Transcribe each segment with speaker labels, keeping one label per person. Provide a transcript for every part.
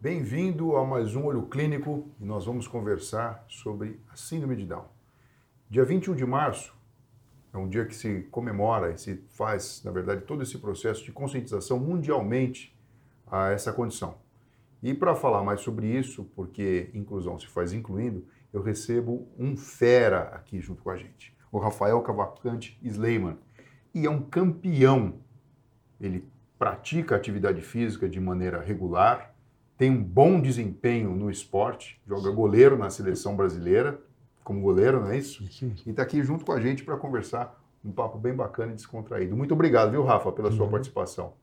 Speaker 1: Bem-vindo a mais um Olho Clínico e nós vamos conversar sobre a Síndrome de Down. Dia 21 de março é um dia que se comemora e se faz, na verdade, todo esse processo de conscientização mundialmente a essa condição. E para falar mais sobre isso, porque inclusão se faz incluindo, eu recebo um fera aqui junto com a gente, o Rafael Cavalcante Sleiman. E é um campeão. Ele pratica atividade física de maneira regular, tem um bom desempenho no esporte, joga goleiro na seleção brasileira, como goleiro, não é isso? E está aqui junto com a gente para conversar um papo bem bacana e descontraído. Muito obrigado, viu, Rafa, pela sua participação.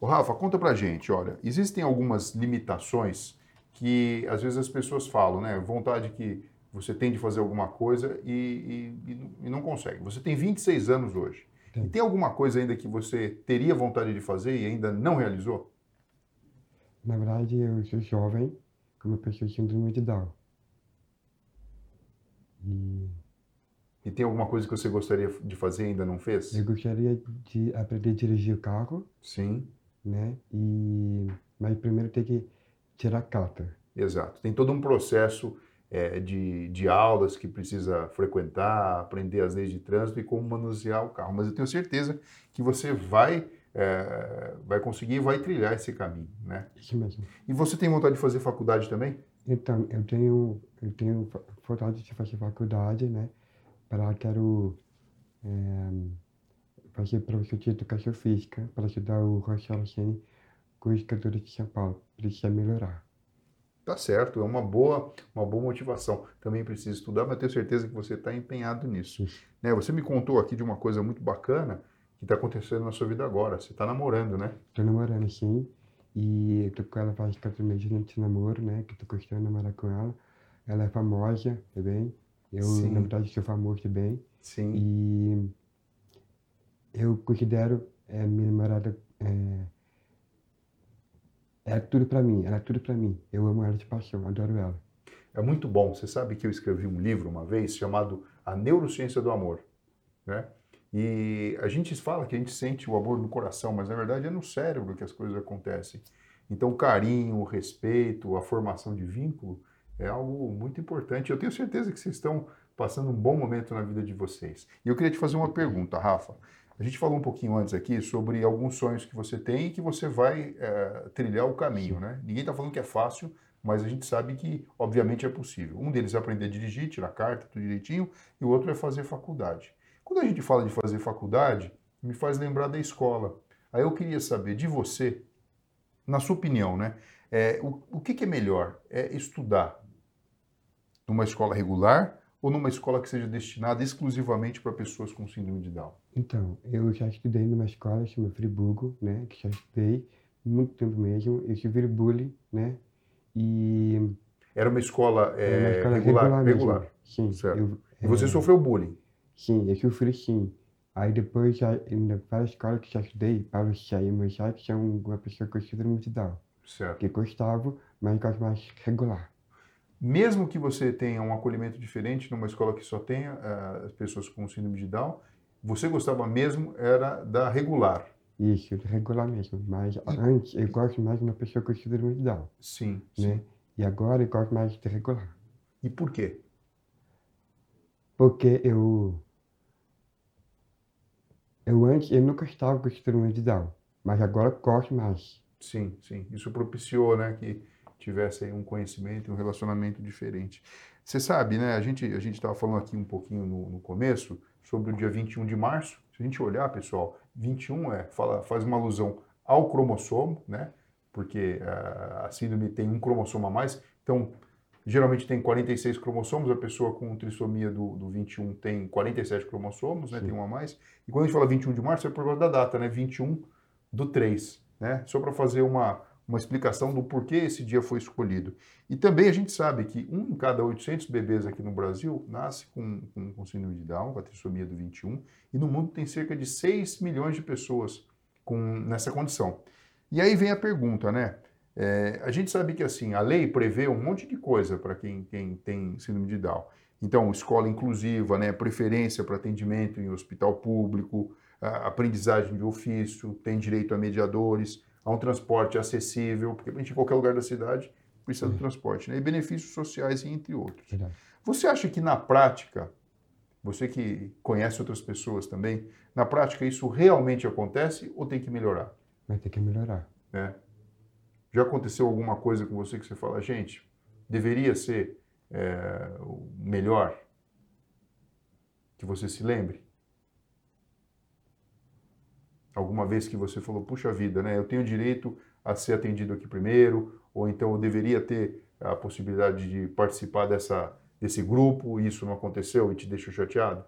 Speaker 1: Ô, Rafa, conta pra gente, olha, existem algumas limitações que às vezes as pessoas falam, né? Vontade que você tem de fazer alguma coisa e, e, e não consegue. Você tem 26 anos hoje. Tem. E tem alguma coisa ainda que você teria vontade de fazer e ainda não realizou?
Speaker 2: Na verdade, eu sou jovem, como pessoa de síndrome de Down.
Speaker 1: E... e tem alguma coisa que você gostaria de fazer e ainda não fez?
Speaker 2: Eu gostaria de aprender a dirigir o carro.
Speaker 1: Sim.
Speaker 2: Né? E... Mas primeiro tem que tirar a carta.
Speaker 1: Exato. Tem todo um processo é, de, de aulas que precisa frequentar, aprender as leis de trânsito e como manusear o carro. Mas eu tenho certeza que você vai é, vai conseguir e vai trilhar esse caminho, né?
Speaker 2: Isso mesmo.
Speaker 1: E você tem vontade de fazer faculdade também?
Speaker 2: Então, eu tenho, eu tenho vontade de fazer faculdade, né? Para quero é, fazer professor de educação física para ajudar o Rochelle Sene com os cantores de São Paulo. Precisa melhorar.
Speaker 1: Tá certo, é uma boa, uma boa motivação. Também precisa estudar, mas tenho certeza que você está empenhado nisso. Né? Você me contou aqui de uma coisa muito bacana que está acontecendo na sua vida agora. Você está namorando, né?
Speaker 2: Estou namorando, sim. E eu tô com ela faz quatro meses de namoro, né? Que tô gostando de namorar com ela. Ela é famosa também. Eu, sim. na verdade, sou famoso também.
Speaker 1: Sim.
Speaker 2: E eu considero é, minha namorada é, é tudo para mim, ela é tudo para mim. Eu amo ela de paixão, adoro ela.
Speaker 1: É muito bom. Você sabe que eu escrevi um livro uma vez chamado A Neurociência do Amor, né? E a gente fala que a gente sente o amor no coração, mas na verdade é no cérebro que as coisas acontecem. Então, o carinho, o respeito, a formação de vínculo é algo muito importante. Eu tenho certeza que vocês estão passando um bom momento na vida de vocês. E eu queria te fazer uma pergunta, Rafa. A gente falou um pouquinho antes aqui sobre alguns sonhos que você tem e que você vai é, trilhar o caminho, né? Ninguém está falando que é fácil, mas a gente sabe que, obviamente, é possível. Um deles é aprender a dirigir, tirar carta, tudo direitinho, e o outro é fazer faculdade. Quando a gente fala de fazer faculdade, me faz lembrar da escola. Aí eu queria saber de você, na sua opinião, né? É, o, o que, que é melhor? É estudar numa escola regular ou numa escola que seja destinada exclusivamente para pessoas com síndrome de Down?
Speaker 2: Então, eu já estudei numa escola chamada Friburgo, né? Que já estudei muito tempo mesmo. Eu tive bullying, né? E...
Speaker 1: Era uma escola, é, uma escola regular? Regular. regular.
Speaker 2: Sim.
Speaker 1: Certo. Eu, e você é... sofreu bullying?
Speaker 2: Sim, eu sofri sim. Aí depois, já, na várias escolas que já estudei, Paulo Cheia e já que são uma pessoa que eu estudo muito Down.
Speaker 1: Certo.
Speaker 2: Que gostava, mas gosto mais regular.
Speaker 1: Mesmo que você tenha um acolhimento diferente numa escola que só tenha uh, pessoas com síndrome de Down, você gostava mesmo era da regular.
Speaker 2: Isso, regular mesmo. Mas e... antes eu gosto mais de uma pessoa com síndrome de Down.
Speaker 1: Sim,
Speaker 2: né?
Speaker 1: sim.
Speaker 2: E agora eu gosto mais de regular.
Speaker 1: E por quê?
Speaker 2: Porque eu. Eu antes eu nunca estava com síndrome de Down, mas agora gosto mais.
Speaker 1: Sim, sim. Isso propiciou, né, que tivesse aí um conhecimento e um relacionamento diferente. Você sabe, né? A gente a gente estava falando aqui um pouquinho no, no, começo sobre o dia 21 de março. Se a gente olhar, pessoal, 21 é fala, faz uma alusão ao cromossomo, né? Porque a, a síndrome tem um cromossomo a mais. Então, Geralmente tem 46 cromossomos, a pessoa com trissomia do, do 21 tem 47 cromossomos, né, tem um a mais. E quando a gente fala 21 de março é por causa da data, né, 21 do 3, né? Só para fazer uma, uma explicação do porquê esse dia foi escolhido. E também a gente sabe que um em cada 800 bebês aqui no Brasil nasce com, com, com síndrome de Down, com a trissomia do 21, e no mundo tem cerca de 6 milhões de pessoas com, nessa condição. E aí vem a pergunta, né? É, a gente sabe que assim a lei prevê um monte de coisa para quem, quem tem síndrome de Down. Então, escola inclusiva, né, preferência para atendimento em hospital público, aprendizagem de ofício, tem direito a mediadores. a um transporte acessível, porque a gente em qualquer lugar da cidade precisa do transporte, né? E benefícios sociais, entre outros.
Speaker 2: Verdade.
Speaker 1: Você acha que na prática, você que conhece outras pessoas também, na prática isso realmente acontece ou tem que melhorar?
Speaker 2: Vai ter que melhorar.
Speaker 1: né? Já aconteceu alguma coisa com você que você fala, gente, deveria ser é, melhor? Que você se lembre? Alguma vez que você falou, puxa vida, né? Eu tenho direito a ser atendido aqui primeiro, ou então eu deveria ter a possibilidade de participar dessa, desse grupo e isso não aconteceu e te deixou chateado?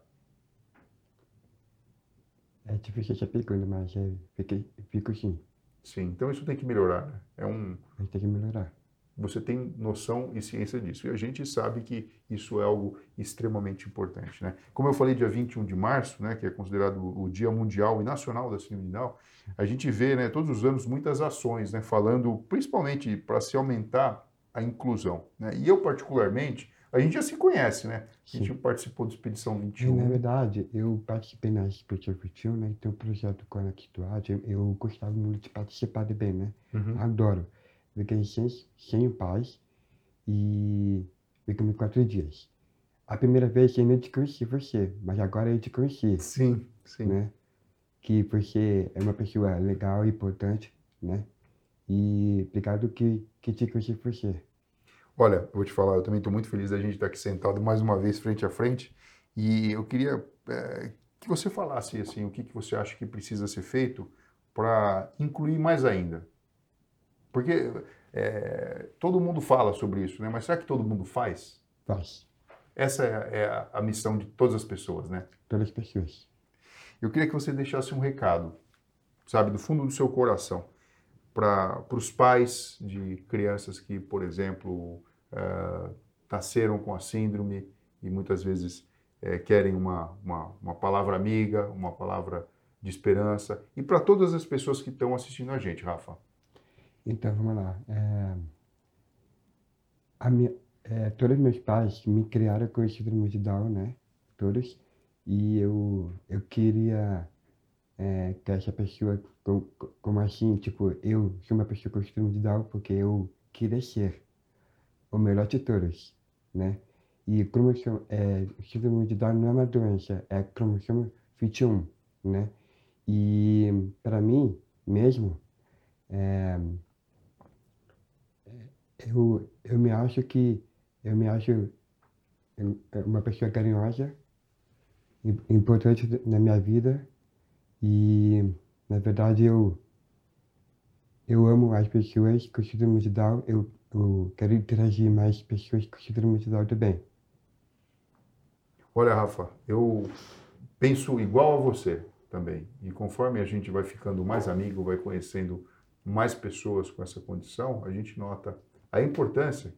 Speaker 2: É difícil essa pergunta, mas é, fiquei, fico sim.
Speaker 1: Sim, então isso tem que melhorar, né? É um,
Speaker 2: Vai ter que melhorar.
Speaker 1: você tem noção e ciência disso. E a gente sabe que isso é algo extremamente importante. Né? Como eu falei, dia 21 de março, né, que é considerado o Dia Mundial e Nacional da Síndrome de Down, a gente vê né, todos os anos muitas ações né, falando principalmente para se aumentar a inclusão. Né? E eu, particularmente, a gente já se conhece, né? A gente
Speaker 2: Sim.
Speaker 1: participou do Expedição
Speaker 2: E,
Speaker 1: 21.
Speaker 2: na verdade, eu participei na Expedição 21, né? Tem um projeto Conectuade, eu, eu gostava muito de participar também, né?
Speaker 1: Uhum.
Speaker 2: Adoro. Fiquei sem, sem paz e fiquei quatro dias. A primeira vez eu não te conheci você, mas agora eu te conheci,
Speaker 1: Sim, sim.
Speaker 2: né? Que você é uma pessoa legal importante, né? E obrigado que, que te conheci você.
Speaker 1: Olha, eu vou te falar, eu também estou muito feliz da gente estar aqui sentado mais uma vez frente a frente e eu queria eh, que você falasse assim, o que, que você acha que precisa ser feito para incluir mais ainda. Porque eh, todo mundo fala sobre isso, né? Mas será que todo mundo faz?
Speaker 2: Faz.
Speaker 1: Essa é, é a, a missão de todas as pessoas, né?
Speaker 2: Todas as pessoas.
Speaker 1: Eu queria que você deixasse um recado, sabe, do fundo do seu coração, para os pais de crianças que, por exemplo, eh, nasceram com a síndrome e muitas vezes eh, querem uma, uma, uma palavra amiga, uma palavra de esperança, e para todas as pessoas que estão assistindo a gente, Rafa.
Speaker 2: Então, vamos lá. É, a minha, é, todos meus pais me criaram com síndrome de Down, né? Todos. E eu, eu queria é, que essa pessoa, com- com- como assim, tipo, eu sou uma pessoa com síndrome de Down porque eu queria ser o melhor de todos, né? E cromossomo, é, síndrome de Down não é uma doença, é cromossomo 21, né? E para mim mesmo, é, eu, eu me acho que eu me acho uma pessoa carinhosa, im- importante na minha vida e na verdade eu eu amo as pessoas com síndrome de Down, eu, eu quero interagir mais pessoas com síndrome de Down também.
Speaker 1: Olha, Rafa, eu penso igual a você também. E conforme a gente vai ficando mais amigo, vai conhecendo mais pessoas com essa condição, a gente nota a importância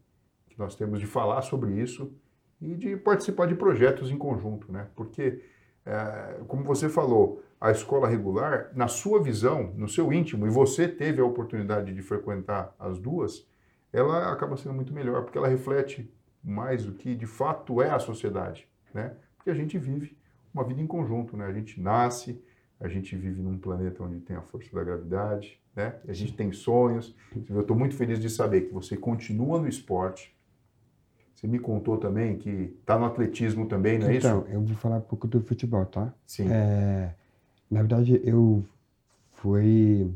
Speaker 1: que nós temos de falar sobre isso e de participar de projetos em conjunto, né? Porque, eh, como você falou, a escola regular, na sua visão, no seu íntimo, e você teve a oportunidade de frequentar as duas, ela acaba sendo muito melhor, porque ela reflete mais o que de fato é a sociedade, né? Porque a gente vive uma vida em conjunto, né? A gente nasce, a gente vive num planeta onde tem a força da gravidade, né? A gente tem sonhos. Eu estou muito feliz de saber que você continua no esporte. Você me contou também que está no atletismo também, não é
Speaker 2: então,
Speaker 1: isso?
Speaker 2: eu vou falar um pouco do futebol, tá?
Speaker 1: Sim.
Speaker 2: É, na verdade, eu fui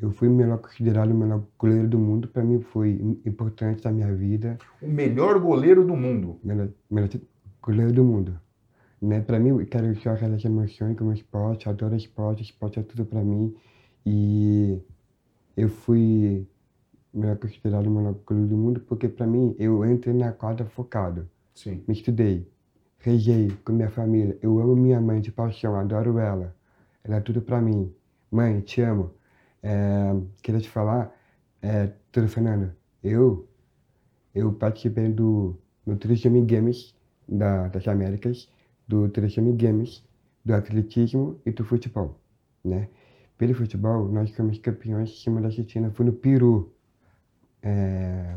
Speaker 2: eu fui melhor considerado o melhor goleiro do mundo. Para mim foi im- importante na minha vida,
Speaker 1: O melhor goleiro do mundo.
Speaker 2: melhor, melhor goleiro do mundo. Né? Para mim, eu quero só aquelas emoções com o esporte, adoro esporte, esporte é tudo para mim. E eu fui melhor considerado o melhor goleiro do mundo porque para mim eu entrei na quadra focado.
Speaker 1: Sim.
Speaker 2: Me estudei, rezei com minha família. Eu amo minha mãe de paixão, adoro ela. Ela é tudo pra mim. Mãe, te amo. É, queria te falar, é, tudo, Fernando, eu, eu participei do, do Trichame Games da, das Américas, do Trichame Games, do atletismo e do futebol, né? Pelo futebol, nós fomos campeões em cima da Argentina, foi no Peru. É,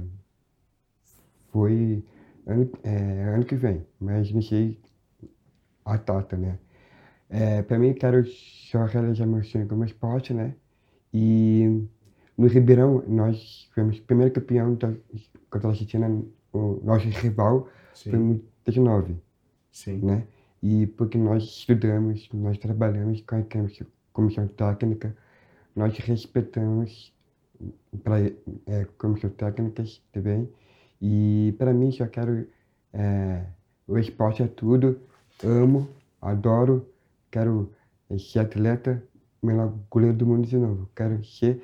Speaker 2: foi ano, é, ano que vem, mas não sei a data, né? É, para mim, quero só realizar meu sonho como esporte, né? E no Ribeirão, nós fomos o primeiro campeão da, contra a Argentina, o nosso rival
Speaker 1: Sim.
Speaker 2: foi em 2019,
Speaker 1: Sim.
Speaker 2: né? E porque nós estudamos, nós trabalhamos com a comissão técnica, nós respeitamos para é, comissão técnicas também. E para mim, só quero. é, o esporte é tudo. Amo, adoro, quero ser atleta, melhor goleiro do mundo de novo. Quero ser.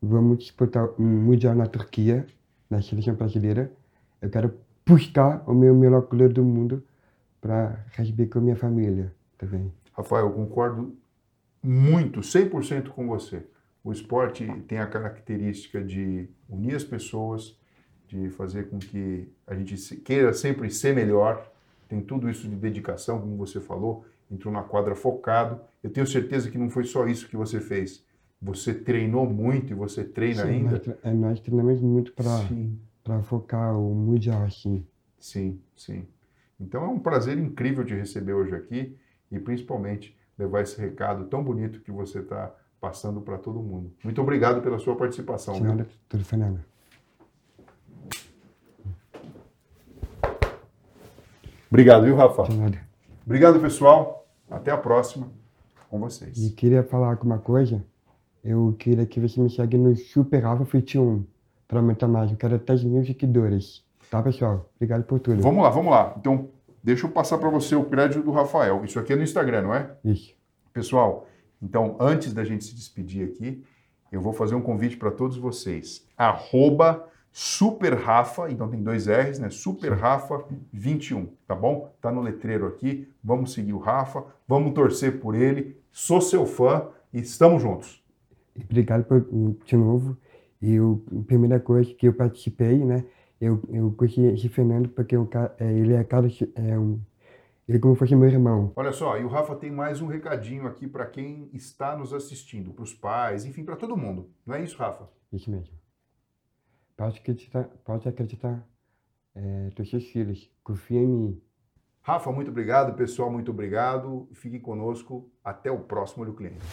Speaker 2: Vamos disputar um mundial na Turquia, na seleção brasileira. Eu quero buscar o meu melhor goleiro do mundo para receber com a minha família também.
Speaker 1: Rafael, eu concordo muito, 100% com você. O esporte tem a característica de unir as pessoas, de fazer com que a gente queira sempre ser melhor. Tem tudo isso de dedicação, como você falou, entrou na quadra focado. Eu tenho certeza que não foi só isso que você fez. Você treinou muito e você treina
Speaker 2: Sim,
Speaker 1: ainda?
Speaker 2: Nós, é, nós treinamos muito para focar o mundial assim.
Speaker 1: sim, sim. Então é um prazer incrível te receber hoje aqui e principalmente levar esse recado tão bonito que você está passando para todo mundo. Muito obrigado pela sua participação.
Speaker 2: Senhora.
Speaker 1: Obrigado, viu, Rafa?
Speaker 2: Senhora.
Speaker 1: Obrigado, pessoal. Até a próxima com
Speaker 2: E
Speaker 1: vocês.
Speaker 2: queria falar alguma coisa. Eu queria que você me segue no Super Rafa 21 para aumentar mais. Eu quero 10 mil seguidores. Tá, pessoal? Obrigado por tudo.
Speaker 1: Vamos lá, vamos lá. Então, deixa eu passar para você o crédito do Rafael. Isso aqui é no Instagram, não é?
Speaker 2: Isso.
Speaker 1: Pessoal, então, antes da gente se despedir aqui, eu vou fazer um convite para todos vocês. Arroba Super Rafa, então tem dois R's, né? Super Rafa 21, tá bom? Tá no letreiro aqui. Vamos seguir o Rafa, vamos torcer por ele. Sou seu fã e estamos juntos.
Speaker 2: Obrigado por, de novo. E eu, a primeira coisa que eu participei, né? Eu, eu conheci Fernando porque cara, é, ele é cara, é um, ele é como se fosse meu irmão.
Speaker 1: Olha só, e o Rafa tem mais um recadinho aqui para quem está nos assistindo, para os pais, enfim, para todo mundo. Não é isso, Rafa?
Speaker 2: Isso mesmo. Pode acreditar, pode acreditar é, dos seus filhos. Confia em mim.
Speaker 1: Rafa, muito obrigado. Pessoal, muito obrigado. Fiquem conosco. Até o próximo Olho Clínico.